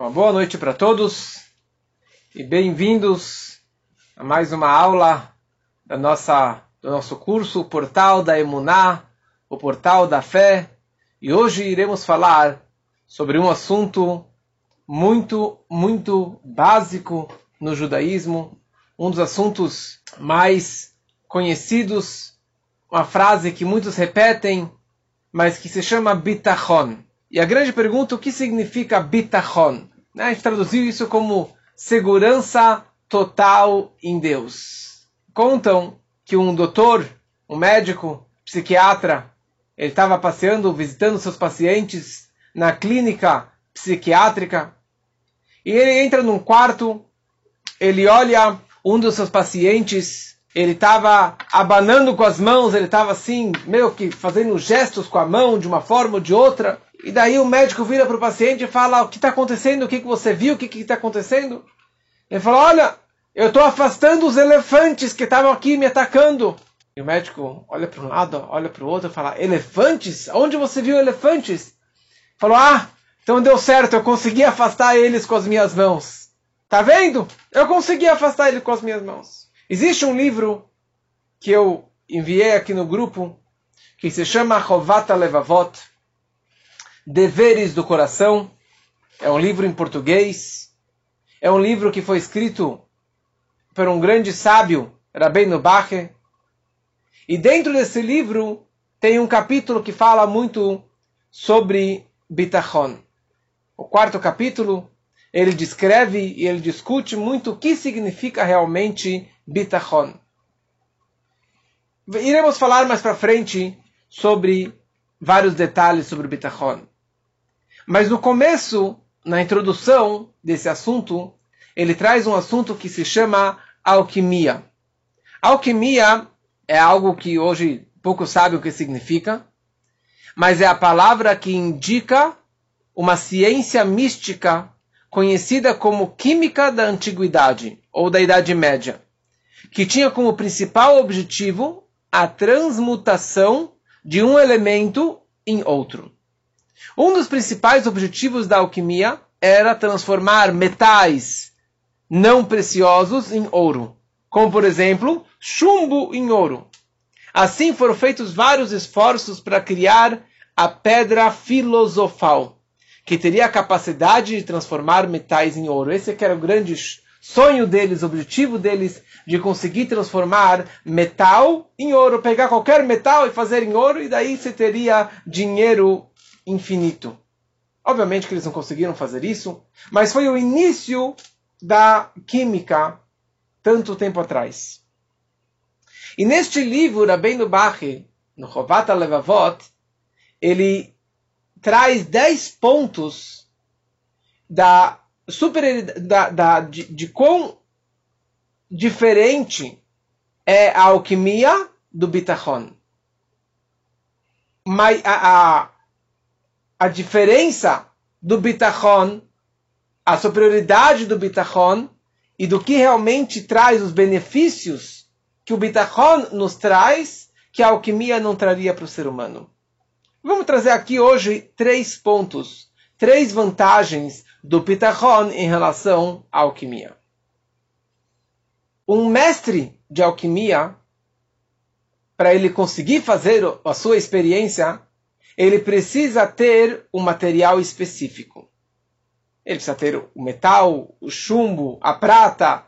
Uma boa noite para todos e bem-vindos a mais uma aula da nossa, do nosso curso, o Portal da Emuná, o Portal da Fé. E hoje iremos falar sobre um assunto muito, muito básico no judaísmo, um dos assuntos mais conhecidos, uma frase que muitos repetem, mas que se chama bitachon. E a grande pergunta, o que significa bitachon? Né? A gente traduziu isso como segurança total em Deus. Contam que um doutor, um médico, psiquiatra, ele estava passeando, visitando seus pacientes na clínica psiquiátrica, e ele entra num quarto, ele olha um dos seus pacientes, ele estava abanando com as mãos, ele estava assim, meio que fazendo gestos com a mão de uma forma ou de outra. E daí o médico vira para o paciente e fala: O que está acontecendo? O que, que você viu? O que está acontecendo? Ele fala: Olha, eu estou afastando os elefantes que estavam aqui me atacando. E o médico olha para um lado, olha para o outro e fala: Elefantes? Onde você viu elefantes? Falou: Ah, então deu certo, eu consegui afastar eles com as minhas mãos. Tá vendo? Eu consegui afastar eles com as minhas mãos. Existe um livro que eu enviei aqui no grupo que se chama Rovata Levavot Deveres do Coração. É um livro em português. É um livro que foi escrito por um grande sábio, Rabbeinu Bache. E dentro desse livro tem um capítulo que fala muito sobre bitachon. O quarto capítulo, ele descreve e ele discute muito o que significa realmente bitachon. Iremos falar mais para frente sobre vários detalhes sobre bitachon. Mas no começo, na introdução desse assunto, ele traz um assunto que se chama alquimia. Alquimia é algo que hoje pouco sabe o que significa, mas é a palavra que indica uma ciência mística conhecida como química da antiguidade ou da Idade Média, que tinha como principal objetivo a transmutação de um elemento em outro. Um dos principais objetivos da alquimia era transformar metais não preciosos em ouro, como por exemplo, chumbo em ouro. Assim foram feitos vários esforços para criar a pedra filosofal, que teria a capacidade de transformar metais em ouro. Esse que era o grande sonho deles, objetivo deles, de conseguir transformar metal em ouro, pegar qualquer metal e fazer em ouro, e daí você teria dinheiro infinito. Obviamente que eles não conseguiram fazer isso, mas foi o início da química tanto tempo atrás. E neste livro, Rabbeinu Bache, no Chovata Levavot, ele traz 10 pontos da super da, da, de, de quão diferente é a alquimia do bitachon. Mas a, a, a diferença do bitachon, a superioridade do bitachon e do que realmente traz os benefícios que o bitachon nos traz, que a alquimia não traria para o ser humano. Vamos trazer aqui hoje três pontos, três vantagens do bitachon em relação à alquimia. Um mestre de alquimia, para ele conseguir fazer a sua experiência, ele precisa ter um material específico. Ele precisa ter o metal, o chumbo, a prata,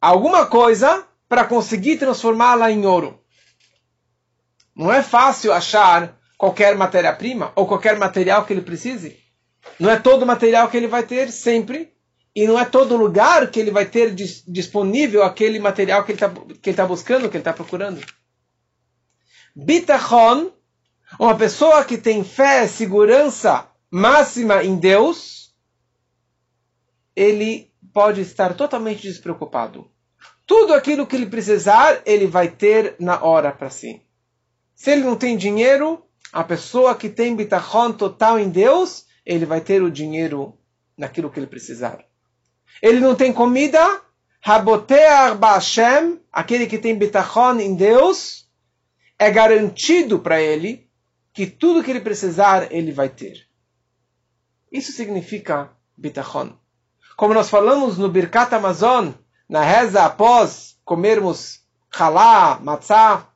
alguma coisa para conseguir transformá-la em ouro. Não é fácil achar qualquer matéria-prima ou qualquer material que ele precise. Não é todo material que ele vai ter sempre e não é todo lugar que ele vai ter disponível aquele material que ele está tá buscando, que ele está procurando. Bitachon uma pessoa que tem fé, segurança máxima em Deus, ele pode estar totalmente despreocupado. Tudo aquilo que ele precisar, ele vai ter na hora para si. Se ele não tem dinheiro, a pessoa que tem bitachon total em Deus, ele vai ter o dinheiro naquilo que ele precisar. Ele não tem comida, Rabotear Ba'Shem, aquele que tem bitachon em Deus, é garantido para ele que tudo que ele precisar, ele vai ter. Isso significa bitachon. Como nós falamos no Birkat Amazon, na reza após comermos halá, matzah,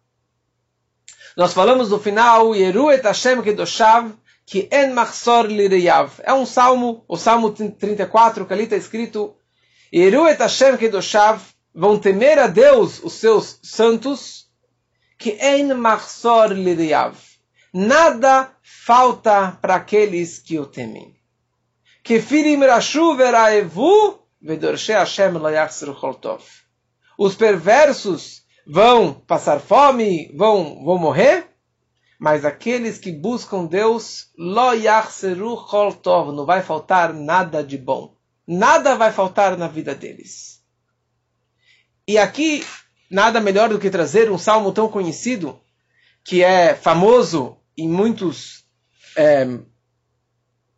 nós falamos no final, Yeru et Hashem kedoshav, que en machsor lireyav. É um salmo, o salmo 34, que ali está escrito, Yeru et Hashem kedoshav, vão temer a Deus, os seus santos, que en machsor lireyav. Nada falta para aqueles que o temem. Que firim rashu veraevu, vedorshe Hashem lo yachsru Os perversos vão passar fome, vão, vão morrer, mas aqueles que buscam Deus, lo yachseru chol tov, não vai faltar nada de bom. Nada vai faltar na vida deles. E aqui, nada melhor do que trazer um salmo tão conhecido, que é famoso em muitos, é,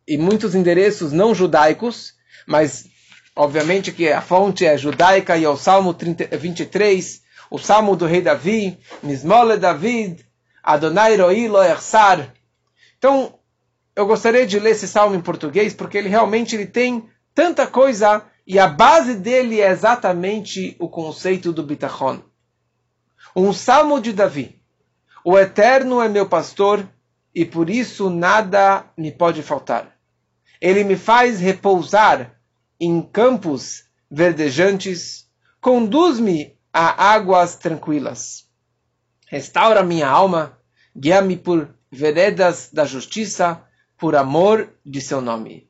em muitos endereços não judaicos, mas obviamente que a fonte é judaica e é o Salmo 30, 23, o salmo do rei Davi, Mismole David, Adonai Roi lo Ersar. Então, eu gostaria de ler esse salmo em português, porque ele realmente ele tem tanta coisa e a base dele é exatamente o conceito do bitachon. Um salmo de Davi. O Eterno é meu pastor e por isso nada me pode faltar. Ele me faz repousar em campos verdejantes, conduz-me a águas tranquilas. Restaura minha alma, guia-me por veredas da justiça, por amor de seu nome.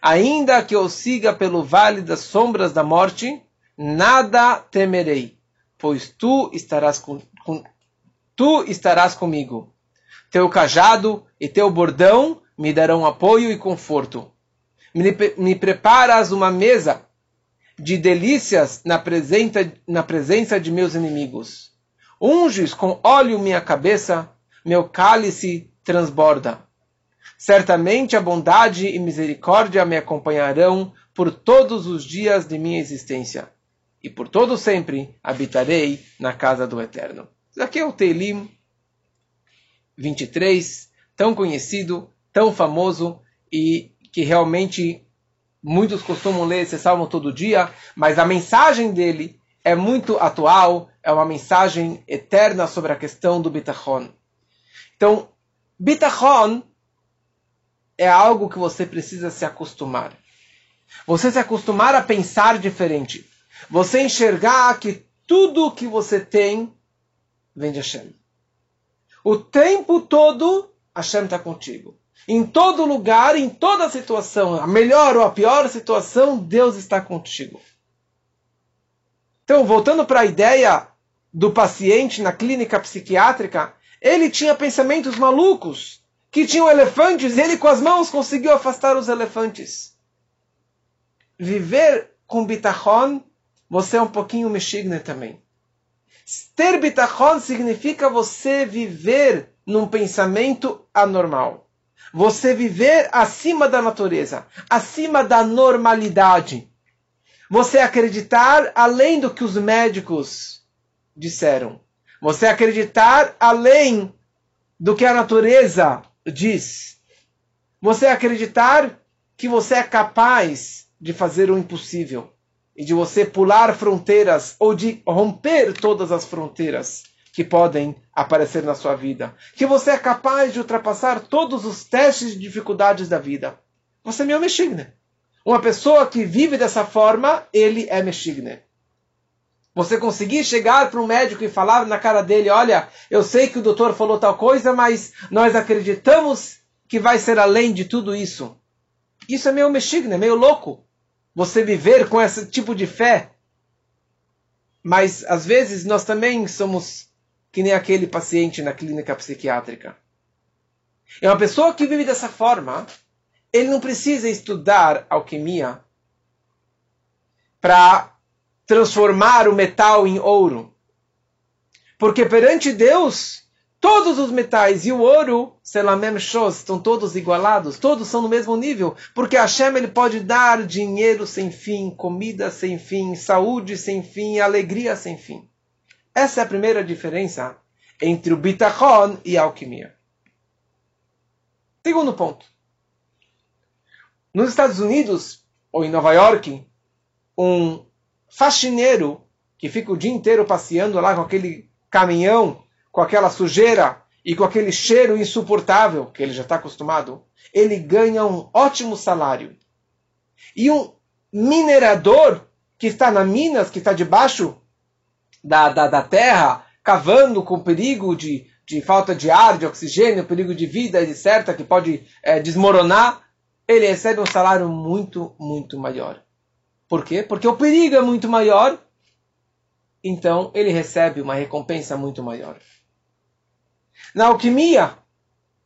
Ainda que eu siga pelo vale das sombras da morte, nada temerei, pois tu estarás com, com tu estarás comigo. Teu cajado e teu bordão me darão apoio e conforto. Me, me preparas uma mesa de delícias na presença, na presença de meus inimigos. Unges com óleo minha cabeça, meu cálice transborda. Certamente a bondade e misericórdia me acompanharão por todos os dias de minha existência, e por todo sempre habitarei na casa do Eterno. Isso aqui é o Teilim 23, tão conhecido, tão famoso e que realmente Muitos costumam ler esse salmo todo dia, mas a mensagem dele é muito atual, é uma mensagem eterna sobre a questão do bitachon. Então, bitachon é algo que você precisa se acostumar. Você se acostumar a pensar diferente. Você enxergar que tudo que você tem vem de Hashem. O tempo todo, Hashem está contigo. Em todo lugar, em toda situação, a melhor ou a pior situação, Deus está contigo. Então, voltando para a ideia do paciente na clínica psiquiátrica, ele tinha pensamentos malucos, que tinham elefantes, e ele com as mãos conseguiu afastar os elefantes. Viver com bitachon, você é um pouquinho mexigner também. Ter bitachon significa você viver num pensamento anormal. Você viver acima da natureza, acima da normalidade. Você acreditar além do que os médicos disseram. Você acreditar além do que a natureza diz. Você acreditar que você é capaz de fazer o impossível e de você pular fronteiras ou de romper todas as fronteiras que podem aparecer na sua vida. Que você é capaz de ultrapassar todos os testes de dificuldades da vida. Você é meu Meshigne. Uma pessoa que vive dessa forma, ele é Meshigne. Você conseguir chegar para um médico e falar na cara dele: Olha, eu sei que o doutor falou tal coisa, mas nós acreditamos que vai ser além de tudo isso. Isso é meio Meshigne, meio louco. Você viver com esse tipo de fé. Mas às vezes nós também somos que nem aquele paciente na clínica psiquiátrica. É uma pessoa que vive dessa forma, ele não precisa estudar alquimia para transformar o metal em ouro. Porque perante Deus, todos os metais e o ouro, estão todos igualados, todos são no mesmo nível. Porque Hashem ele pode dar dinheiro sem fim, comida sem fim, saúde sem fim, alegria sem fim. Essa é a primeira diferença entre o bitachon e a alquimia. Segundo ponto. Nos Estados Unidos, ou em Nova York, um faxineiro que fica o dia inteiro passeando lá com aquele caminhão, com aquela sujeira e com aquele cheiro insuportável que ele já está acostumado, ele ganha um ótimo salário. E um minerador que está na Minas, que está debaixo da, da, da terra, cavando com perigo de, de falta de ar, de oxigênio, perigo de vida, etc., que pode é, desmoronar, ele recebe um salário muito, muito maior. Por quê? Porque o perigo é muito maior, então ele recebe uma recompensa muito maior. Na alquimia,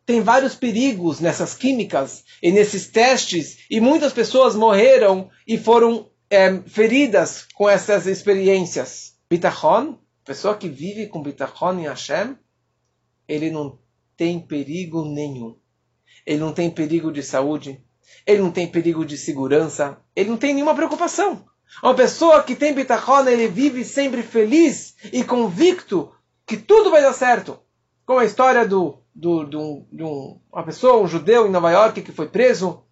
tem vários perigos nessas químicas e nesses testes, e muitas pessoas morreram e foram é, feridas com essas experiências. Bitachon, pessoa que vive com bitachon em Hashem, ele não tem perigo nenhum. Ele não tem perigo de saúde, ele não tem perigo de segurança, ele não tem nenhuma preocupação. Uma pessoa que tem bitachon, ele vive sempre feliz e convicto que tudo vai dar certo. Como a história do, do, um, de um, uma pessoa, um judeu em Nova York que foi preso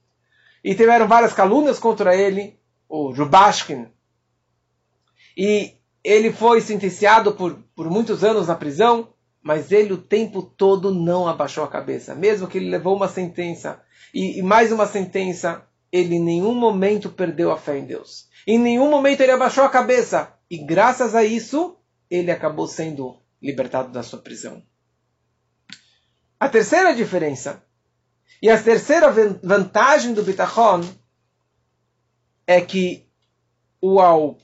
e tiveram várias calúnias contra ele, o Jubashkin. E ele foi sentenciado por, por muitos anos na prisão, mas ele o tempo todo não abaixou a cabeça. Mesmo que ele levou uma sentença e, e mais uma sentença, ele em nenhum momento perdeu a fé em Deus. Em nenhum momento ele abaixou a cabeça. E graças a isso, ele acabou sendo libertado da sua prisão. A terceira diferença e a terceira vantagem do bitachon é que o, al,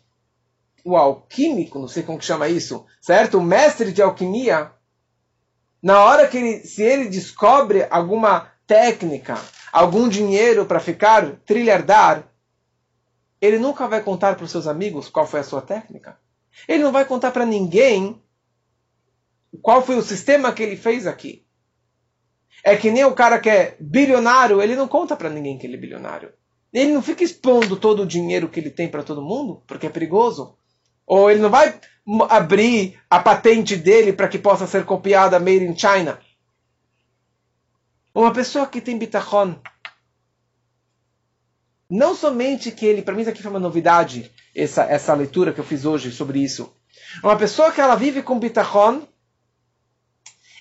o alquímico, não sei como que chama isso, certo? O mestre de alquimia, na hora que ele, se ele descobre alguma técnica, algum dinheiro para ficar trilhardar, ele nunca vai contar para os seus amigos qual foi a sua técnica. Ele não vai contar para ninguém qual foi o sistema que ele fez aqui. É que nem o cara que é bilionário, ele não conta para ninguém que ele é bilionário. Ele não fica expondo todo o dinheiro que ele tem para todo mundo, porque é perigoso. Ou ele não vai abrir a patente dele para que possa ser copiada made in China. Uma pessoa que tem bitachon, não somente que ele, para mim isso aqui foi uma novidade, essa, essa leitura que eu fiz hoje sobre isso. Uma pessoa que ela vive com bitachon,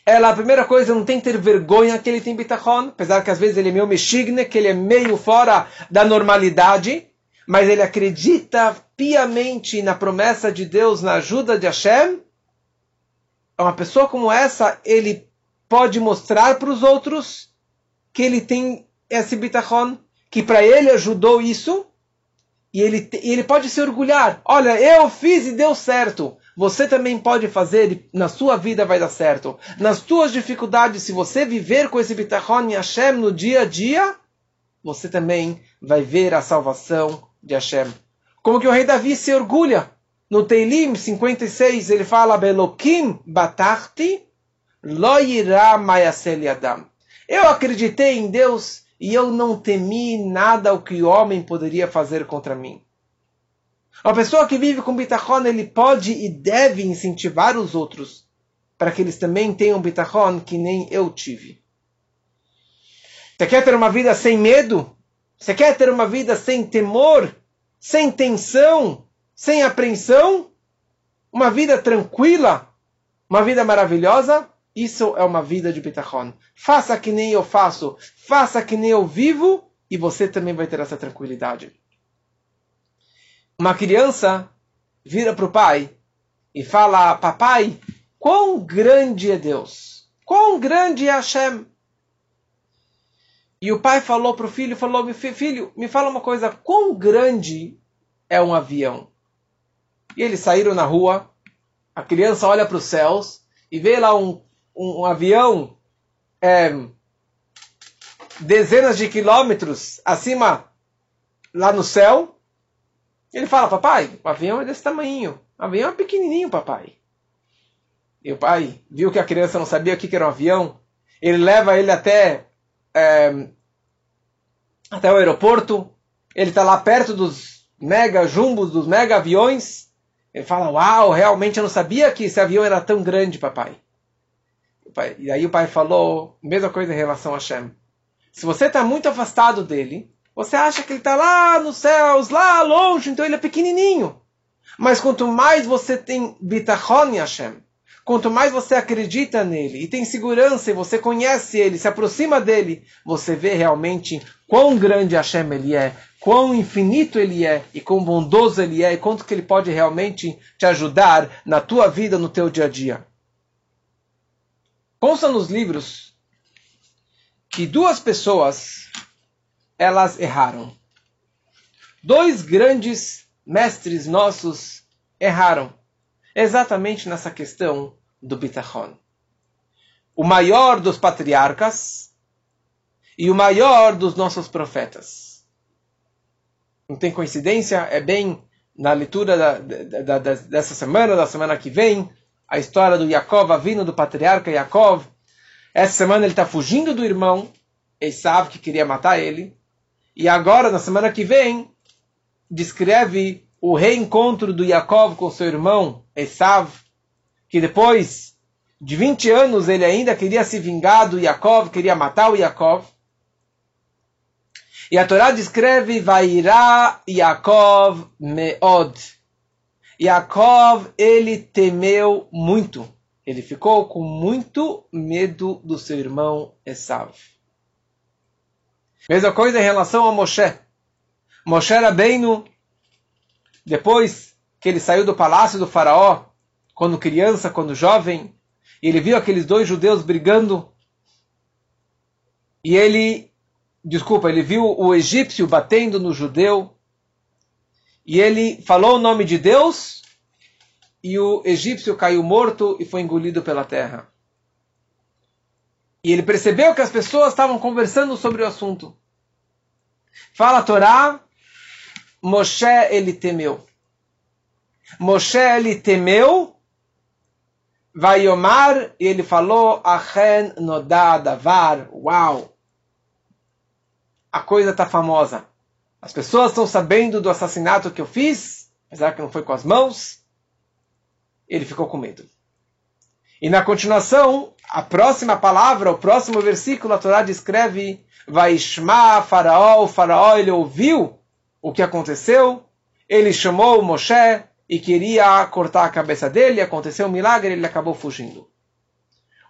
ela, a primeira coisa, não tem que ter vergonha que ele tem bitachon, apesar que às vezes ele é meio mexigne, que ele é meio fora da normalidade, mas ele acredita piamente na promessa de Deus, na ajuda de Hashem. Uma pessoa como essa, ele pode mostrar para os outros que ele tem esse bitachon, que para ele ajudou isso, e ele, ele pode se orgulhar. Olha, eu fiz e deu certo. Você também pode fazer e na sua vida vai dar certo. Nas tuas dificuldades, se você viver com esse bitachon em Hashem no dia a dia, você também vai ver a salvação de Hashem. Como que o rei Davi se orgulha. No Teilim 56 ele fala, Belokim batachti lo yira adam. Eu acreditei em Deus e eu não temi nada o que o homem poderia fazer contra mim. Uma pessoa que vive com bitachon, ele pode e deve incentivar os outros para que eles também tenham bitachon que nem eu tive. Você quer ter uma vida sem medo? Você quer ter uma vida sem temor? Sem tensão? Sem apreensão? Uma vida tranquila? Uma vida maravilhosa? Isso é uma vida de bitachon. Faça que nem eu faço, faça que nem eu vivo, e você também vai ter essa tranquilidade. Uma criança vira para o pai e fala: Papai, quão grande é Deus? Quão grande é Hashem? E o pai falou para o filho: falou, Filho, me fala uma coisa, quão grande é um avião? E eles saíram na rua, a criança olha para os céus e vê lá um, um, um avião é, dezenas de quilômetros acima lá no céu ele fala, papai, o avião é desse tamanho. O avião é pequenininho, papai. E o pai viu que a criança não sabia o que era um avião. Ele leva ele até, é, até o aeroporto. Ele está lá perto dos mega jumbos, dos mega aviões. Ele fala, uau, realmente eu não sabia que esse avião era tão grande, papai. E aí o pai falou, mesma coisa em relação a Shem. Se você está muito afastado dele, Você acha que ele está lá nos céus, lá longe, então ele é pequenininho. Mas quanto mais você tem bitachon em Hashem, quanto mais você acredita nele e tem segurança e você conhece ele, se aproxima dele, você vê realmente quão grande Hashem ele é, quão infinito ele é e quão bondoso ele é e quanto que ele pode realmente te ajudar na tua vida, no teu dia a dia. Consta nos livros que duas pessoas elas erraram. Dois grandes mestres nossos erraram exatamente nessa questão do bitachon. O maior dos patriarcas e o maior dos nossos profetas. Não tem coincidência, é bem na leitura da, da, da, dessa semana, da semana que vem, a história do Yaakov, vindo do patriarca Yaakov. Essa semana ele está fugindo do irmão, Esav, que queria matar ele. E agora, na semana que vem, descreve o reencontro do Yaakov com seu irmão Esav, que depois de 20 anos ele ainda queria se vingar do Yaakov, queria matar o Yaakov. E a Torá descreve Vairá Yaakov Meod. Yaakov, ele temeu muito. Ele ficou com muito medo do seu irmão Esav. Mesma coisa em relação a Moshe. Moshe era bem depois que ele saiu do palácio do faraó, quando criança, quando jovem, e ele viu aqueles dois judeus brigando, e ele, desculpa, ele viu o egípcio batendo no judeu, e ele falou o nome de Deus, e o egípcio caiu morto e foi engolido pela terra. E ele percebeu que as pessoas estavam conversando sobre o assunto. Fala a Torá, Moshe ele temeu. Moshe ele temeu, vai Omar, e ele falou, Achen nodá davar, uau. A coisa está famosa. As pessoas estão sabendo do assassinato que eu fiz, apesar que não foi com as mãos. Ele ficou com medo. E na continuação, a próxima palavra, o próximo versículo, a Torá descreve Vaishma Faraó, o Faraó ele ouviu o que aconteceu, ele chamou Moshe e queria cortar a cabeça dele, aconteceu um milagre, ele acabou fugindo.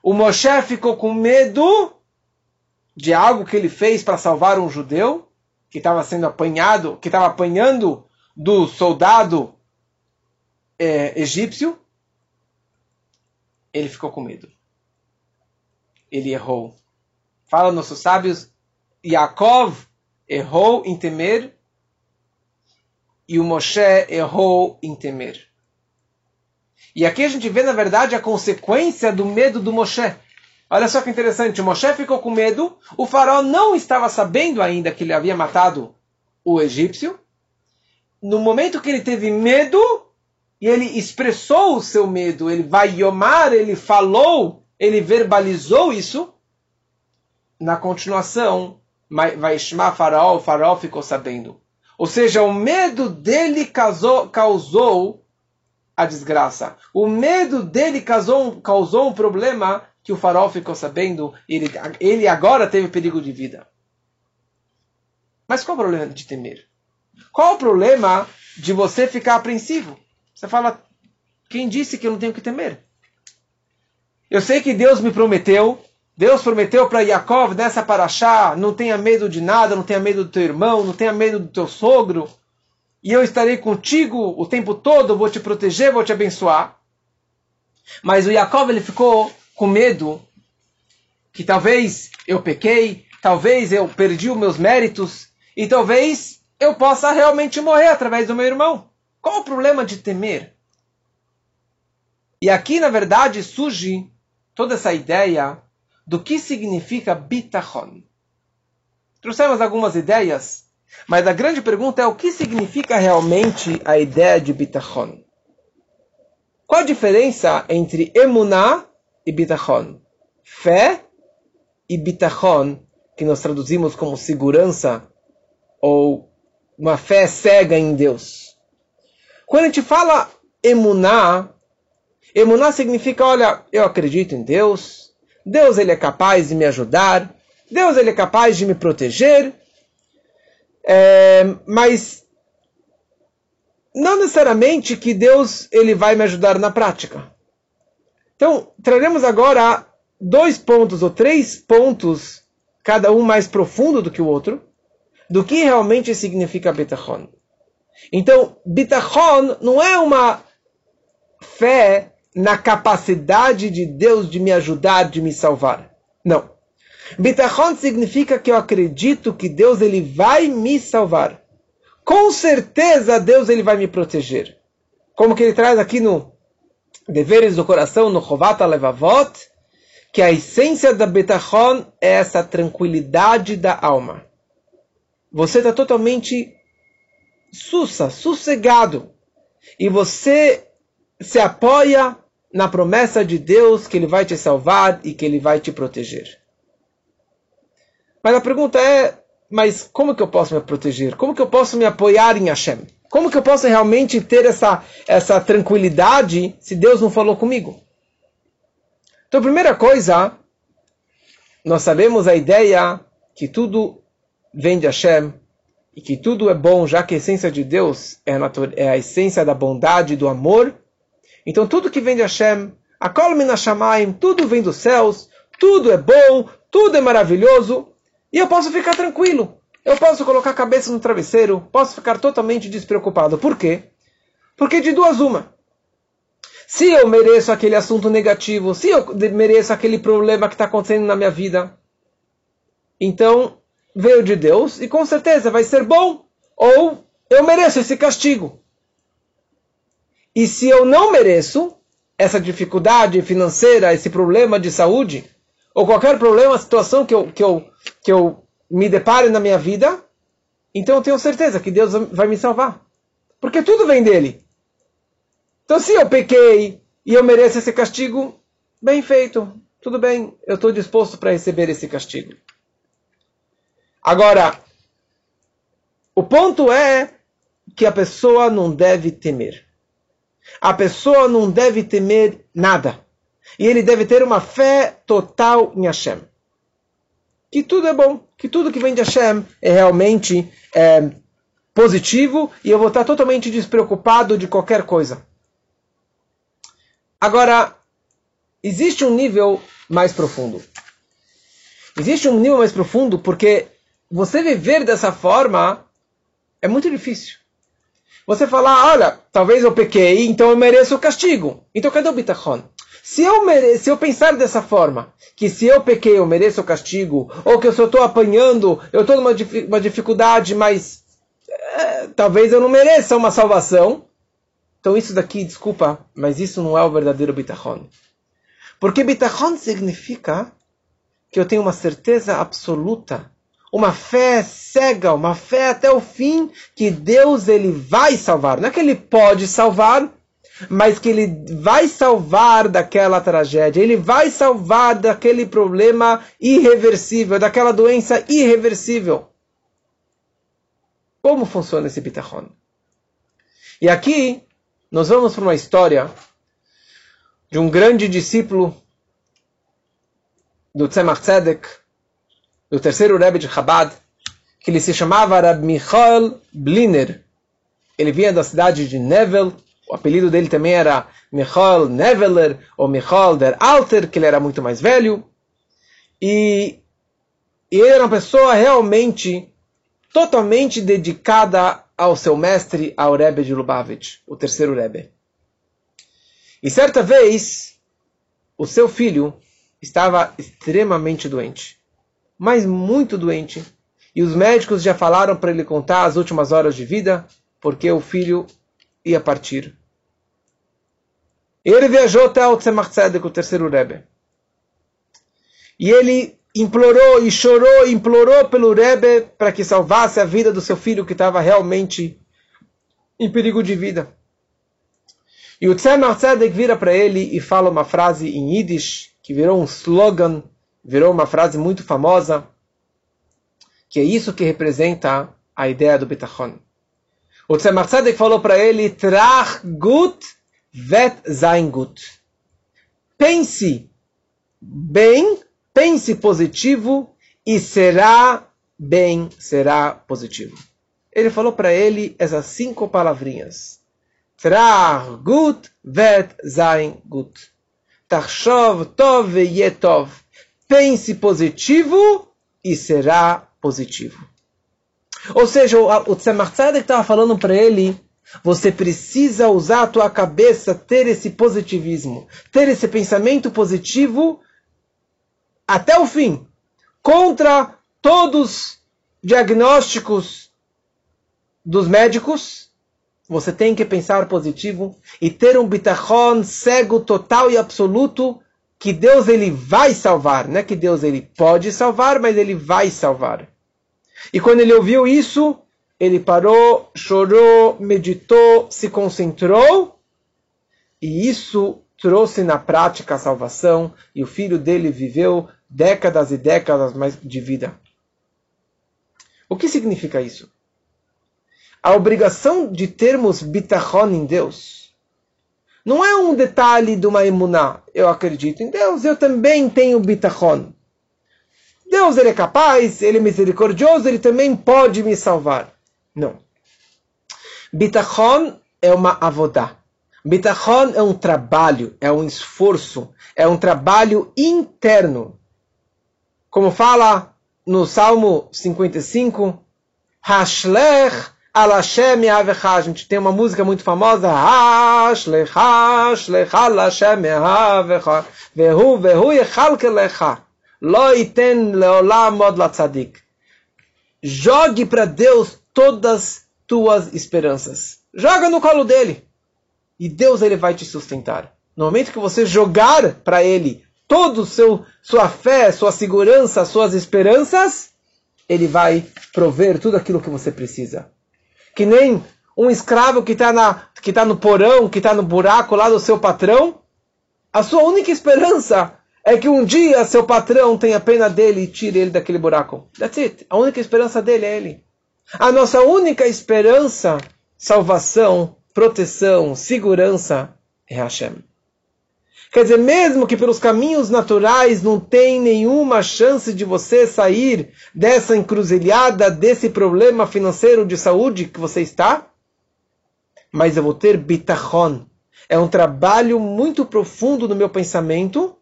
O Moshe ficou com medo de algo que ele fez para salvar um judeu que estava sendo apanhado, que estava apanhando do soldado é, egípcio, ele ficou com medo. Ele errou. Fala nossos sábios, Yaakov errou em temer e o Moshe errou em temer. E aqui a gente vê, na verdade, a consequência do medo do Moshe. Olha só que interessante, o Moshe ficou com medo, o faraó não estava sabendo ainda que ele havia matado o egípcio. No momento que ele teve medo, e ele expressou o seu medo, ele vai yomar, ele falou, ele verbalizou isso. Na continuação, vai chamar Faraó, o Faraó ficou sabendo. Ou seja, o medo dele causou, causou a desgraça. O medo dele causou, causou um problema que o Faraó ficou sabendo. Ele, ele agora teve perigo de vida. Mas qual o problema de temer? Qual o problema de você ficar apreensivo? Você fala, quem disse que eu não tenho que temer? Eu sei que Deus me prometeu, Deus prometeu para Yaakov nessa paraxá, não tenha medo de nada, não tenha medo do teu irmão, não tenha medo do teu sogro, e eu estarei contigo o tempo todo, vou te proteger, vou te abençoar. Mas o Yaakov ele ficou com medo que talvez eu pequei, talvez eu perdi os meus méritos, e talvez eu possa realmente morrer através do meu irmão. Qual o problema de temer? E aqui, na verdade, surge toda essa ideia do que significa bitachon. Trouxemos algumas ideias, mas a grande pergunta é o que significa realmente a ideia de bitachon? Qual a diferença entre emuná e bitachon? Fé e bitachon, que nós traduzimos como segurança ou uma fé cega em Deus. Quando a gente fala emuná, emuná significa, olha, eu acredito em Deus, Deus ele é capaz de me ajudar, Deus ele é capaz de me proteger. É, mas não necessariamente que Deus ele vai me ajudar na prática. Então, traremos agora dois pontos ou três pontos, cada um mais profundo do que o outro, do que realmente significa bitachon. Então, bitachon não é uma fé na capacidade de Deus de me ajudar, de me salvar. Não. Bitachon significa que eu acredito que Deus ele vai me salvar. Com certeza Deus ele vai me proteger. Como que ele traz aqui no Deveres do Coração, no Chovata Levavot, que a essência da Betachon é essa tranquilidade da alma. Você está totalmente sussa, sossegado. E você se apoia na promessa de Deus que Ele vai te salvar e que Ele vai te proteger. Mas a pergunta é, mas como que eu posso me proteger? Como que eu posso me apoiar em Hashem? Como que eu posso realmente ter essa, essa tranquilidade se Deus não falou comigo? Então, a primeira coisa, nós sabemos a ideia que tudo vem de Hashem e que tudo é bom, já que a essência de Deus é a, é a essência da bondade, do amor. Então, tudo que vem de Hashem, a Kolmina Shamaim, tudo vem dos céus, tudo é bom, tudo é maravilhoso, e eu posso ficar tranquilo. Eu posso colocar a cabeça no travesseiro, posso ficar totalmente despreocupado. Por quê? Porque de duas uma. Se eu mereço aquele assunto negativo, se eu mereço aquele problema que está acontecendo na minha vida, então veio de Deus e com certeza vai ser bom. Ou eu mereço esse castigo. E se eu não mereço essa dificuldade financeira, esse problema de saúde, ou qualquer problema, situação que eu, que eu, que eu me depare na minha vida, então eu tenho certeza que Deus vai me salvar. Porque tudo vem dele. Então, se eu pequei e eu mereço esse castigo, bem feito, tudo bem, eu estou disposto para receber esse castigo. Agora, o ponto é que a pessoa não deve temer. A pessoa não deve temer nada. E ele deve ter uma fé total em Hashem. Que tudo é bom, que tudo que vem de Hashem é realmente é, positivo e eu vou estar totalmente despreocupado de qualquer coisa. Agora, existe um nível mais profundo. Existe um nível mais profundo porque você viver dessa forma é muito difícil. Você falar, olha, talvez eu pequei, então eu mereço o castigo. Então cadê o bitachon? Se eu, mere... se eu pensar dessa forma, que se eu pequei eu mereço o castigo, ou que eu estou apanhando, eu estou numa uma dificuldade, mas é, talvez eu não mereça uma salvação, então isso daqui, desculpa, mas isso não é o verdadeiro bitachon. Porque bitachon significa que eu tenho uma certeza absoluta, uma fé cega, uma fé até o fim que Deus ele vai salvar. Não é que ele pode salvar, mas que ele vai salvar daquela tragédia, ele vai salvar daquele problema irreversível, daquela doença irreversível. Como funciona esse bitachon? E aqui nós vamos para uma história de um grande discípulo do Tzemach Tzedek, do terceiro Rebbe de Chabad, que ele se chamava Rab Michael Bliner. Ele vinha da cidade de Nevel, o apelido dele também era Michael Neveler, ou Michael der Alter, que ele era muito mais velho. E, e ele era uma pessoa realmente, totalmente dedicada ao seu mestre, ao Rebbe de Lubavitch, o terceiro Rebbe. E certa vez, o seu filho estava extremamente doente, mas muito doente. E os médicos já falaram para ele contar as últimas horas de vida, porque o filho ia partir. Ele viajou até o Tzemach Tzedek, o terceiro Rebbe. E ele implorou e chorou, implorou pelo Rebbe para que salvasse a vida do seu filho que estava realmente em perigo de vida. E o Tzemach vira para ele e fala uma frase em Yiddish, que virou um slogan, virou uma frase muito famosa, que é isso que representa a ideia do Bitachon. O Tzemach Tzedek falou para ele, Trach gut vet sein gut. Pense bem Pense positivo e será bem, será positivo. ele falou para ele essas cinco palavrinhas. Trach gut vet sein gut. Tachshov tov yetov. Pense positivo e será positivo. Ou seja, o Tzemach Tzedek estava falando para ele, você precisa usar a tua cabeça, ter esse positivismo, ter esse pensamento positivo até o fim, contra todos diagnósticos dos médicos, você tem que pensar positivo e ter um bitachon cego total e absoluto que Deus ele vai salvar, não é que Deus ele pode salvar, mas ele vai salvar. E quando ele ouviu isso, ele parou, chorou, meditou, se concentrou, e isso trouxe na prática a salvação, e o filho dele viveu décadas e décadas mais de vida. O que significa isso? A obrigação de termos bitachon em Deus não é um detalhe de uma emuná. Eu acredito em Deus, eu também tenho bitachon. Deus ele é capaz, ele é misericordioso, ele também pode me salvar. Não. Bitachon é uma avodá. Bitachon é um trabalho, é um esforço, é um trabalho interno. Como fala no Salmo 55, Hashlech al Hashem A gente tem uma música muito famosa. Jogue para Deus todas tuas esperanças. Joga no colo dele. E Deus ele vai te sustentar. No momento que você jogar para ele seu sua fé, sua segurança, suas esperanças, ele vai prover tudo aquilo que você precisa. Que nem um escravo que está tá no porão, que está no buraco lá do seu patrão, a sua única esperança é que um dia seu patrão tenha pena dele e tire ele daquele buraco. That's it. A única esperança dele é ele. A nossa única esperança, salvação, proteção, segurança é Hashem. Quer dizer, mesmo que pelos caminhos naturais não tem nenhuma chance de você sair dessa encruzilhada, desse problema financeiro de saúde que você está, mas eu vou ter bitachon. É um trabalho muito profundo no meu pensamento,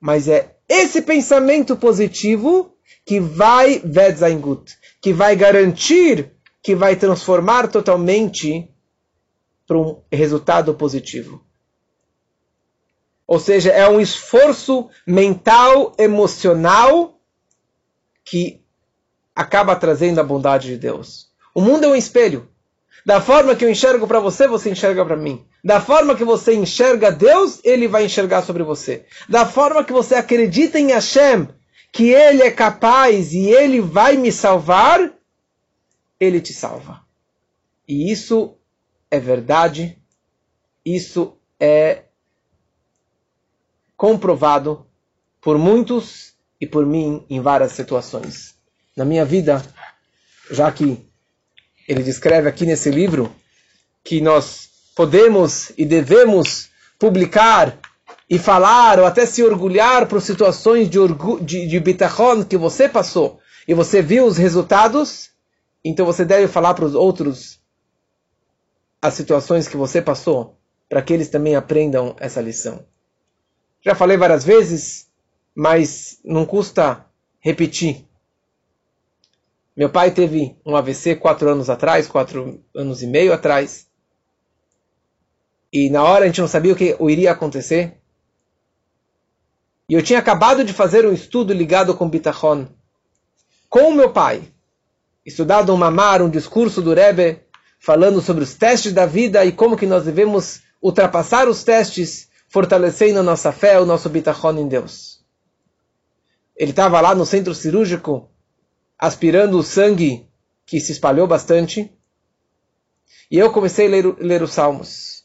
mas é esse pensamento positivo que vai Vedzaingut, que vai garantir, que vai transformar totalmente para um resultado positivo. Ou seja, é um esforço mental, emocional, que acaba trazendo a bondade de Deus. O mundo é um espelho. Da forma que eu enxergo para você, você enxerga para mim. Da forma que você enxerga Deus, Ele vai enxergar sobre você. Da forma que você acredita em Hashem, que Ele é capaz e Ele vai me salvar, Ele te salva. E isso é verdade, isso é comprovado por muitos e por mim em várias situações. Na minha vida, já que ele descreve aqui nesse livro que nós podemos e devemos publicar e falar ou até se orgulhar por situações de, de, de bitachon que você passou e você viu os resultados, então você deve falar para os outros as situações que você passou, para que eles também aprendam essa lição. Já falei várias vezes, mas não custa repetir. Meu pai teve um AVC quatro anos atrás, quatro anos e meio atrás. E na hora a gente não sabia o que iria acontecer. E eu tinha acabado de fazer um estudo ligado com Bitachon. Com o meu pai. Estudado um mamar, um discurso do Rebbe, falando sobre os testes da vida e como que nós devemos ultrapassar os testes fortalecendo a nossa fé, o nosso bitachon em Deus. Ele estava lá no centro cirúrgico, aspirando o sangue que se espalhou bastante. E eu comecei a ler, ler os salmos.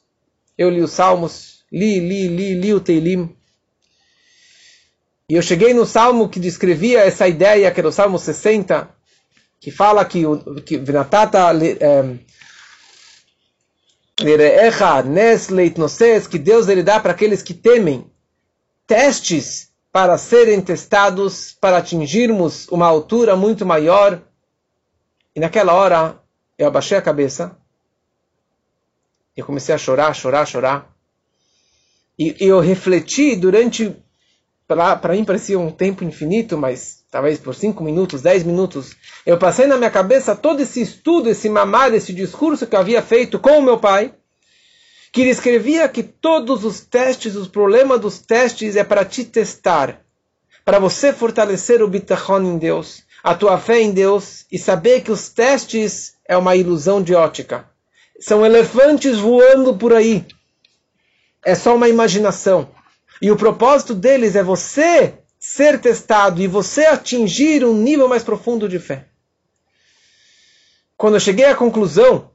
Eu li os salmos, li, li, li, li o Teilim. E eu cheguei no salmo que descrevia essa ideia, que era o salmo 60, que fala que, que Vinatata eh, que Deus ele dá para aqueles que temem testes para serem testados, para atingirmos uma altura muito maior. E naquela hora, eu abaixei a cabeça. Eu comecei a chorar, chorar, chorar. E, e eu refleti durante, para mim parecia um tempo infinito, mas talvez por 5 minutos, 10 minutos. Eu passei na minha cabeça todo esse estudo, esse mamar, esse discurso que eu havia feito com o meu pai que ele escrevia que todos os testes, os problemas dos testes é para te testar, para você fortalecer o bitachon em Deus, a tua fé em Deus e saber que os testes é uma ilusão de ótica. São elefantes voando por aí. É só uma imaginação. E o propósito deles é você ser testado e você atingir um nível mais profundo de fé. Quando eu cheguei à conclusão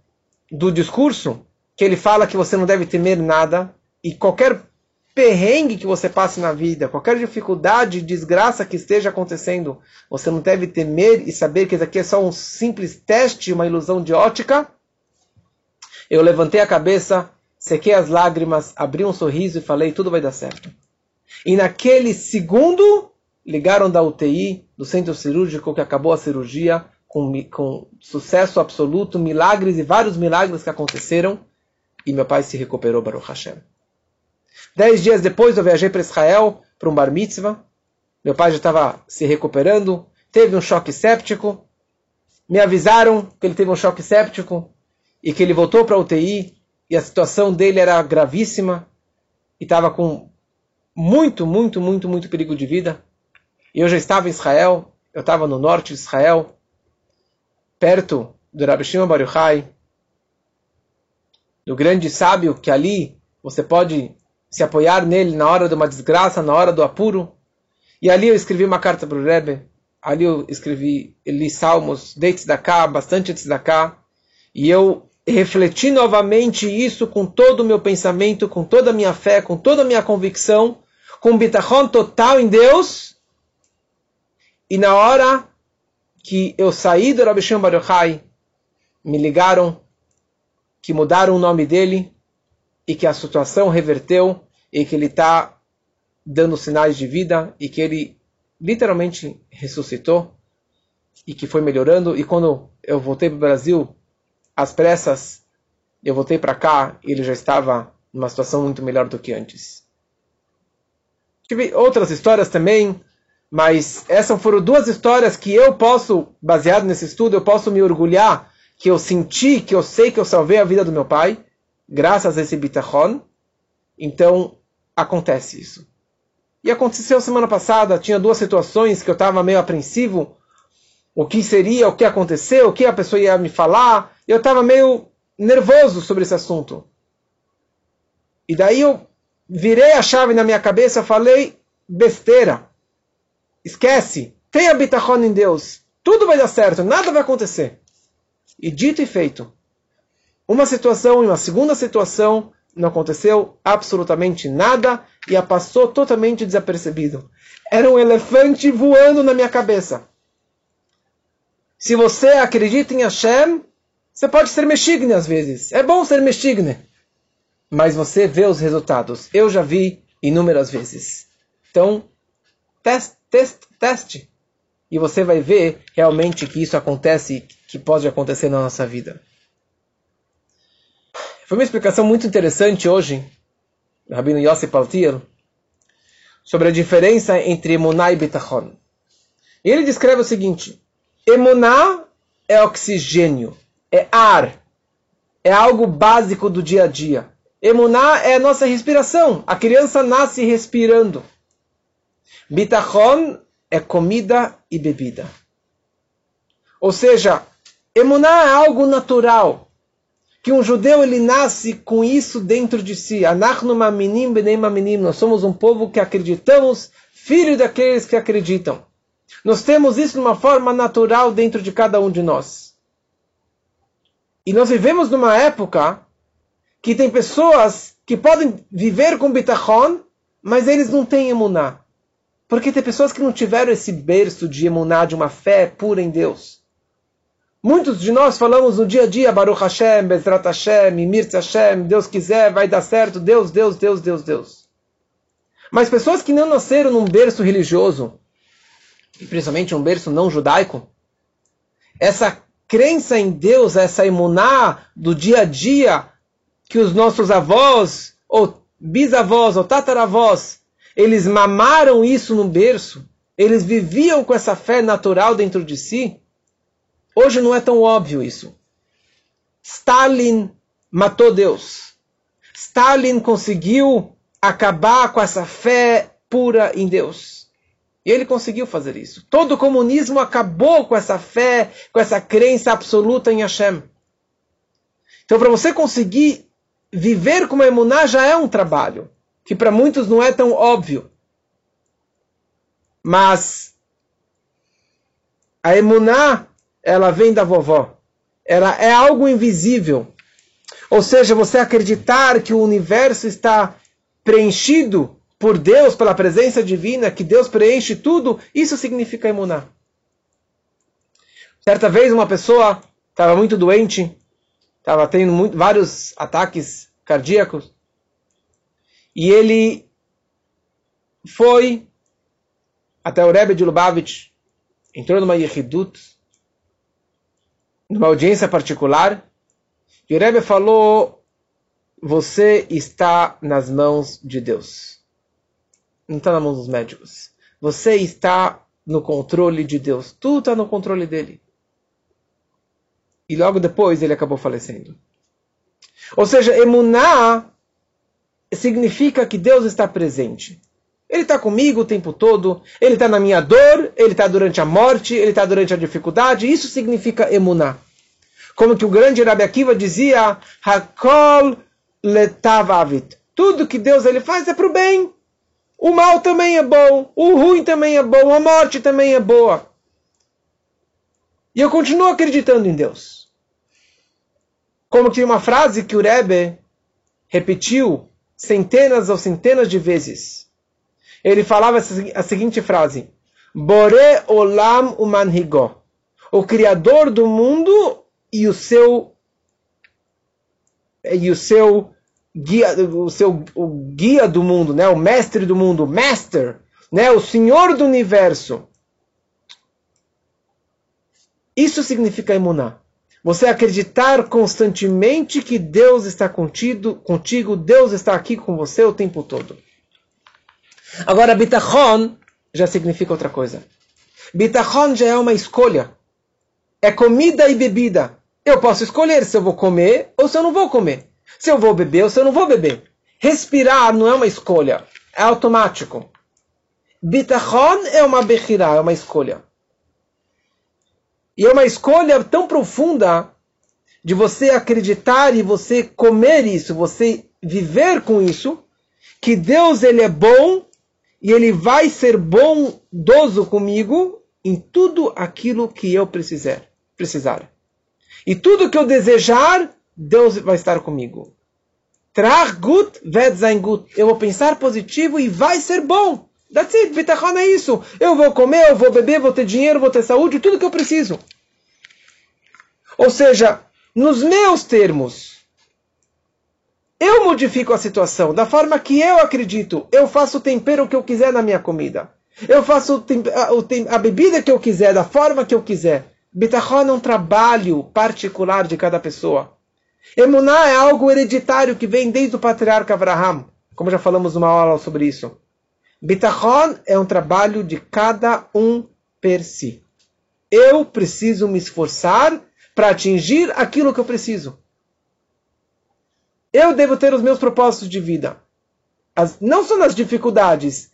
do discurso, que ele fala que você não deve temer nada e qualquer perrengue que você passe na vida, qualquer dificuldade, desgraça que esteja acontecendo, você não deve temer e saber que isso aqui é só um simples teste, uma ilusão de ótica. Eu levantei a cabeça, sequei as lágrimas, abri um sorriso e falei: tudo vai dar certo. E naquele segundo, ligaram da UTI, do centro cirúrgico que acabou a cirurgia, com, com sucesso absoluto, milagres e vários milagres que aconteceram e meu pai se recuperou, Baruch Hashem. Dez dias depois eu viajei para Israel, para um bar mitzvah. Meu pai já estava se recuperando, teve um choque séptico. Me avisaram que ele teve um choque séptico e que ele voltou para a UTI e a situação dele era gravíssima e estava com muito, muito, muito, muito perigo de vida. E eu já estava em Israel, eu estava no norte de Israel, perto do Rabbi Shimon Bar Yochai, do grande sábio que ali você pode se apoiar nele na hora de uma desgraça, na hora do apuro. E ali eu escrevi uma carta para o Rebbe, ali eu escrevi, li salmos, deites da cá, bastante antes da cá, e eu refleti novamente isso com todo o meu pensamento, com toda a minha fé, com toda a minha convicção, com bitachon total em Deus. E na hora que eu saí do Rabbi Shimon Bar Yochai, me ligaram que mudaram o nome dele e que a situação reverteu e que ele está dando sinais de vida e que ele literalmente ressuscitou e que foi melhorando. E quando eu voltei para o Brasil, às pressas, eu voltei para cá e ele já estava numa situação muito melhor do que antes. Tive outras histórias também, mas essas foram duas histórias que eu posso, baseado nesse estudo, eu posso me orgulhar que eu senti, que eu sei que eu salvei a vida do meu pai, graças a esse bitachon, então acontece isso. E aconteceu semana passada, tinha duas situações que eu estava meio apreensivo, o que seria, o que aconteceu, o que a pessoa ia me falar, eu estava meio nervoso sobre esse assunto. E daí eu virei a chave na minha cabeça, falei besteira. Esquece, tenha bitachon em Deus, tudo vai dar certo, nada vai acontecer. E dito e feito. Uma situação e uma segunda situação não aconteceu absolutamente nada e a passou totalmente desapercebido. Era um elefante voando na minha cabeça. Se você acredita em Hashem, você pode ser mexigne às vezes. É bom ser mexigne. Mas você vê os resultados. Eu já vi inúmeras vezes. Então, teste, teste, teste. E você vai ver realmente que isso acontece que pode acontecer na nossa vida. Foi uma explicação muito interessante hoje, Rabino Yossi Paltir, sobre a diferença entre Emuná e Bitachon. Ele descreve o seguinte: Emuná é oxigênio, é ar, é algo básico do dia a dia. Emuná é a nossa respiração. A criança nasce respirando. Bitachon é comida e bebida. Ou seja, Emuná é algo natural. Que um judeu ele nasce com isso dentro de si. Nós somos um povo que acreditamos, filho daqueles que acreditam. Nós temos isso de uma forma natural dentro de cada um de nós. E nós vivemos numa época que tem pessoas que podem viver com bitachon, mas eles não têm emuná. Porque tem pessoas que não tiveram esse berço de emuná, de uma fé pura em Deus. Muitos de nós falamos no dia a dia, Baruch Hashem, Bezrat Hashem, Mirtz Hashem, Deus quiser, vai dar certo, Deus, Deus, Deus, Deus, Deus. Mas pessoas que não nasceram num berço religioso, e principalmente um berço não judaico, essa crença em Deus, essa imuná do dia a dia que os nossos avós, ou bisavós, ou tataravós, eles mamaram isso no berço, eles viviam com essa fé natural dentro de si. Hoje não é tão óbvio isso. Stalin matou Deus. Stalin conseguiu acabar com essa fé pura em Deus. E ele conseguiu fazer isso. Todo o comunismo acabou com essa fé, com essa crença absoluta em Hashem. Então, para você conseguir viver com uma emuná já é um trabalho, que para muitos não é tão óbvio. Mas a emuná, ela vem da vovó. Ela é algo invisível. Ou seja, você acreditar que o universo está preenchido por Deus, pela presença divina, que Deus preenche tudo, isso significa emuná. Certa vez uma pessoa estava muito doente, estava tendo muito, vários ataques cardíacos, e ele foi até o Rebbe de Lubavitch, entrou numa yechidut, numa audiência particular, e o Rebbe falou, você está nas mãos de Deus. Não está nas mãos dos médicos. Você está no controle de Deus. Tudo está no controle dele. E logo depois ele acabou falecendo. Ou seja, emuná significa que Deus está presente. Ele está comigo o tempo todo, ele está na minha dor, ele está durante a morte, ele está durante a dificuldade. Isso significa emuná. Como que o grande Rabi Akiva dizia, Hakol letavavit. Tudo que Deus ele faz é para o bem. O mal também é bom, o ruim também é bom, a morte também é boa. E eu continuo acreditando em Deus. Como que uma frase que o Rebbe repetiu centenas ou centenas de vezes ele falava a seguinte frase: Bore olam umanhigo. O criador do mundo e o seu e o seu guia, o seu o guia do mundo, né? O mestre do mundo, master, né? O senhor do universo. Isso significa imunar. Você acreditar constantemente que Deus está contigo, contigo, Deus está aqui com você o tempo todo. Agora, bitachon já significa outra coisa. Bitachon já é uma escolha. É comida e bebida. Eu posso escolher se eu vou comer ou se eu não vou comer. Se eu vou beber ou se eu não vou beber. Respirar não é uma escolha. É automático. Bitachon é uma bechirá, é uma escolha. E é uma escolha tão profunda de você acreditar e você comer isso, você viver com isso, que Deus ele é bom e ele vai ser bondoso comigo em tudo aquilo que eu precisar. precisar. E tudo que eu desejar, Deus vai estar comigo. Trag gut, gut. Eu vou pensar positivo e vai ser bom. That's it, bitachon é isso. Eu vou comer, eu vou beber, vou ter dinheiro, vou ter saúde, tudo que eu preciso. Ou seja, nos meus termos, eu modifico a situação da forma que eu acredito. Eu faço o tempero que eu quiser na minha comida. Eu faço a, bebida que eu quiser, da forma que eu quiser. Bitachon é um trabalho particular de cada pessoa. Emuná é algo hereditário que vem desde o patriarca Abraham, como já falamos numa aula sobre isso. Bitachon é um trabalho de cada um per si. Eu preciso me esforçar para atingir aquilo que eu preciso. Eu devo ter os meus propósitos de vida. As, não só nas dificuldades.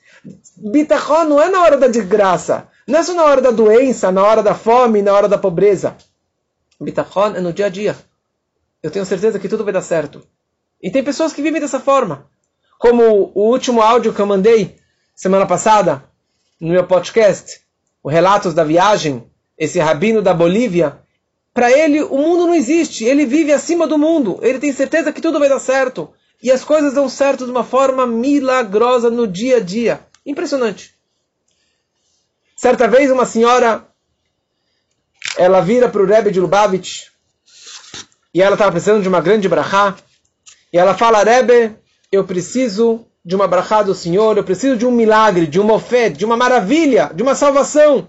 Bitachon não é na hora da desgraça. Não é só na hora da doença, na hora da fome, na hora da pobreza. Bitachon é no dia a dia. Eu tenho certeza que tudo vai dar certo. E tem pessoas que vivem dessa forma. Como o último áudio que eu mandei semana passada no meu podcast, o Relatos da Viagem, esse rabino da Bolívia, para ele, o mundo não existe. Ele vive acima do mundo. Ele tem certeza que tudo vai dar certo. E as coisas dão certo de uma forma milagrosa no dia a dia. Impressionante. Certa vez, uma senhora, ela vira para o Rebbe de Lubavitch e ela estava precisando de uma grande brachá. E ela fala, Rebbe, eu preciso de uma brachá do Senhor, eu preciso de um milagre, de uma oferta, de uma maravilha, de uma salvação.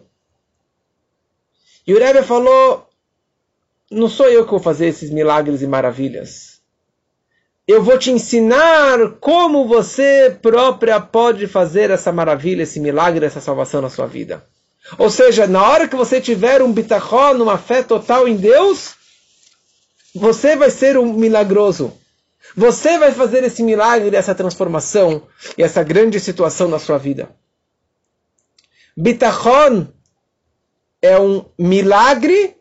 E o Rebbe falou, não sou eu que vou fazer esses milagres e maravilhas. Eu vou te ensinar como você própria pode fazer essa maravilha, esse milagre, essa salvação na sua vida. Ou seja, na hora que você tiver um bitachó, uma fé total em Deus, você vai ser um milagroso. Você vai fazer esse milagre, essa transformação e essa grande situação na sua vida. Bitachon é um milagre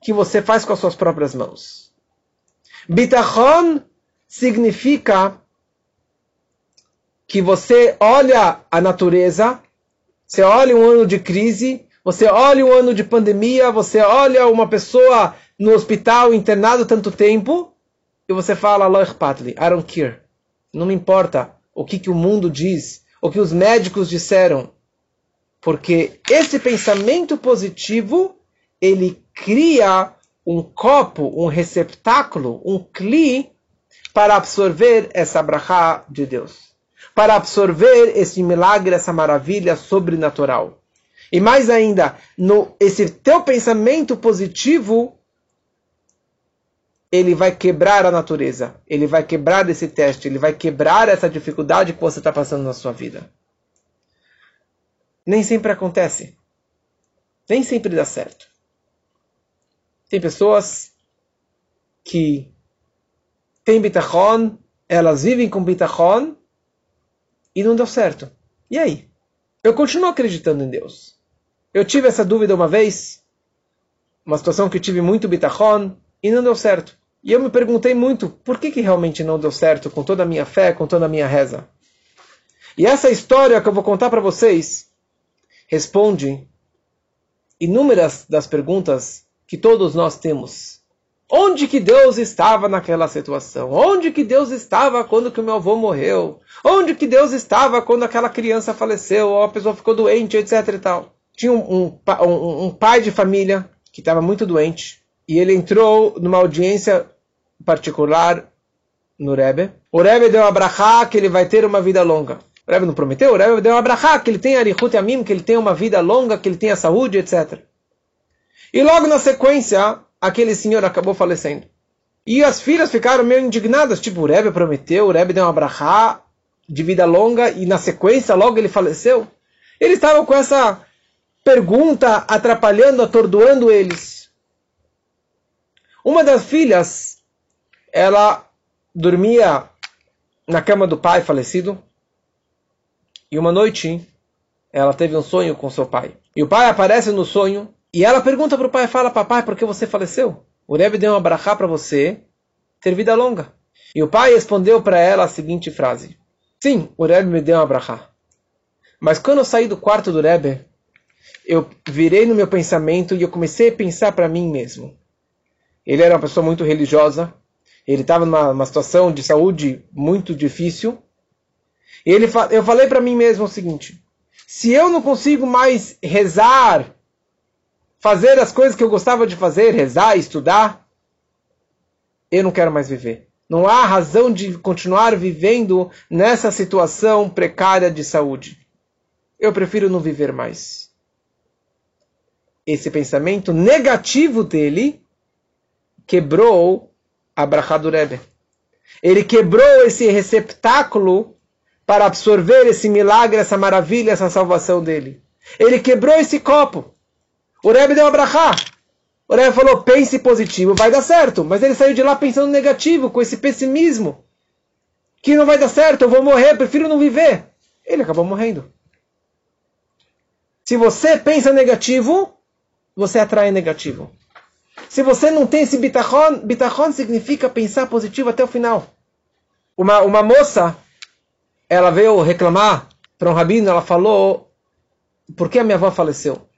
que você faz com as suas próprias mãos. Bitachon significa que você olha a natureza, você olha um ano de crise, você olha um ano de pandemia, você olha uma pessoa no hospital internado tanto tempo, e você fala, I don't care. Não me importa o que, que o mundo diz, o que os médicos disseram. Porque esse pensamento positivo, ele cria um copo, um receptáculo, um cli para absorver essa brachá de Deus. Para absorver esse milagre, essa maravilha sobrenatural. E mais ainda, no, esse teu pensamento positivo ele vai quebrar a natureza, ele vai quebrar esse teste, ele vai quebrar essa dificuldade que você está passando na sua vida. Nem sempre acontece. Nem sempre dá certo. Tem pessoas que têm bitachon, elas vivem com bitachon e não deu certo. E aí? Eu continuo acreditando em Deus. Eu tive essa dúvida uma vez, uma situação que eu tive muito bitachon e não deu certo. E eu me perguntei muito, por que, que realmente não deu certo com toda a minha fé, com toda a minha reza? E essa história que eu vou contar para vocês responde inúmeras das perguntas que todos nós temos. Onde que Deus estava naquela situação? Onde que Deus estava quando que o meu avô morreu? Onde que Deus estava quando aquela criança faleceu ou a pessoa ficou doente, etc e tal? Tinha um, um, um, pai de família que estava muito doente e ele entrou numa audiência particular no Rebbe. O Rebbe deu uma brachá que ele vai ter uma vida longa. O Rebbe não prometeu? O Rebbe deu uma brachá que ele tem arichut amim, que ele tem uma vida longa, que ele tenha saúde, etc. E logo na sequência, aquele senhor acabou falecendo. E as filhas ficaram meio indignadas, tipo, o Rebbe prometeu, o Rebbe deu uma brachá de vida longa e na sequência logo ele faleceu. Eles estavam com essa pergunta atrapalhando, atordoando eles. Uma das filhas ela dormia na cama do pai falecido e uma noite ela teve um sonho com seu pai. E o pai aparece no sonho e ela pergunta para o pai, fala, papai, por que você faleceu? O Rebbe deu uma brachá para você ter vida longa. E o pai respondeu para ela a seguinte frase. Sim, o Rebbe me deu uma brachá. Mas quando eu saí do quarto do Rebbe, eu virei no meu pensamento e eu comecei a pensar para mim mesmo. Ele era uma pessoa muito religiosa, ele estava numa situação de saúde muito difícil. E ele, eu falei para mim mesmo o seguinte: se eu não consigo mais rezar, fazer as coisas que eu gostava de fazer, rezar, estudar, eu não quero mais viver. Não há razão de continuar vivendo nessa situação precária de saúde. Eu prefiro não viver mais. Esse pensamento negativo dele quebrou a do Rebbe. Ele quebrou esse receptáculo para absorver esse milagre, essa maravilha, essa salvação dele. Ele quebrou esse copo. O Rebbe deu a. O Rebbe falou, pense positivo, vai dar certo. Mas ele saiu de lá pensando negativo, com esse pessimismo. Que não vai dar certo, eu vou morrer, prefiro não viver. Ele acabou morrendo. Se você pensa negativo, você atrai negativo. Se você não tem esse bitachon, bitachon significa pensar positivo até o final. Uma, uma moça, ela veio reclamar para um rabino, ela falou, por que a minha avó faleceu?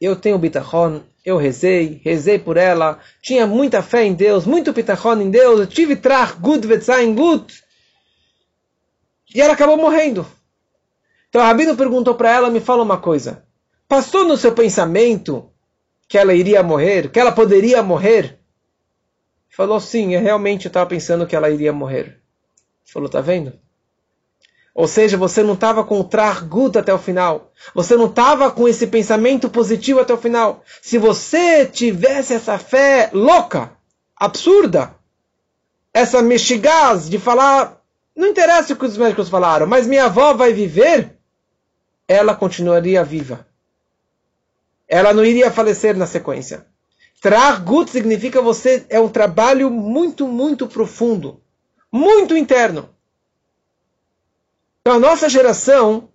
Eu tenho bitachon, eu rezei, rezei por ela, tinha muita fé em Deus, muito bitachon em Deus, eu tive trach gut vetzain gut. E ela acabou morrendo. Então o rabino perguntou para ela, me fala uma coisa. Passou no seu pensamento que ela iria morrer, que ela poderia morrer? Falou sim, eu realmente estava pensando que ela iria morrer. Falou, tá vendo? Ou seja, você não estava com o trargut até o final. Você não estava com esse pensamento positivo até o final. Se você tivesse essa fé louca, absurda, essa mexigaz de falar, não interessa o que os médicos falaram, mas minha avó vai viver, ela continuaria viva. Ela não iria falecer na sequência. Trargut significa você é um trabalho muito, muito profundo, muito interno. Então a nossa geração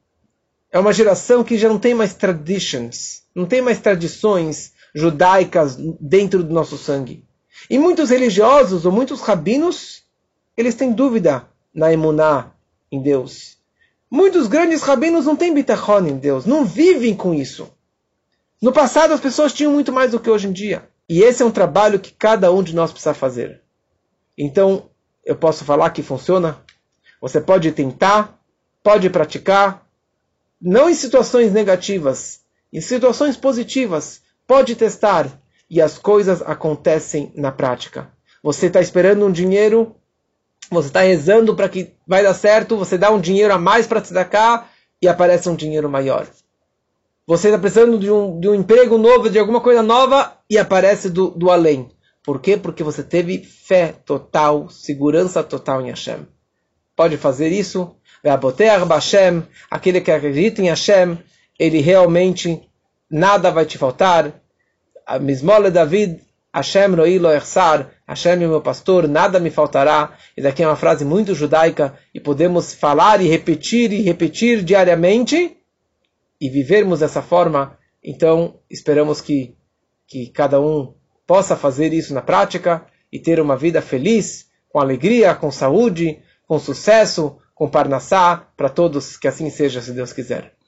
é uma geração que já não tem mais traditions, não tem mais tradições judaicas dentro do nosso sangue. E muitos religiosos ou muitos rabinos, eles têm dúvida na emuná em Deus. Muitos grandes rabinos não têm bitachon em Deus, não vivem com isso. No passado as pessoas tinham muito mais do que hoje em dia. E esse é um trabalho que cada um de nós precisa fazer. Então, eu posso falar que funciona? Você pode tentar, pode praticar, não em situações negativas, em situações positivas, pode testar e as coisas acontecem na prática. Você está esperando um dinheiro, você está rezando para que vai dar certo, você dá um dinheiro a mais para te dar e aparece um dinheiro maior. Você está precisando de um, de um emprego novo, de alguma coisa nova e aparece do, do além. Por quê? Porque você teve fé total, segurança total em Hashem. Pode fazer isso Bashem, aquele que acredita em Hashem, ele realmente nada vai te faltar. Mismole David, Hashem roi lo echsar, Hashem é meu pastor, nada me faltará. Isso aqui é uma frase muito judaica e podemos falar e repetir e repetir diariamente e vivermos dessa forma. Então, esperamos que, que cada um possa fazer isso na prática e ter uma vida feliz, com alegria, com saúde, com sucesso, com Parnassá, para todos, que assim seja, se Deus quiser.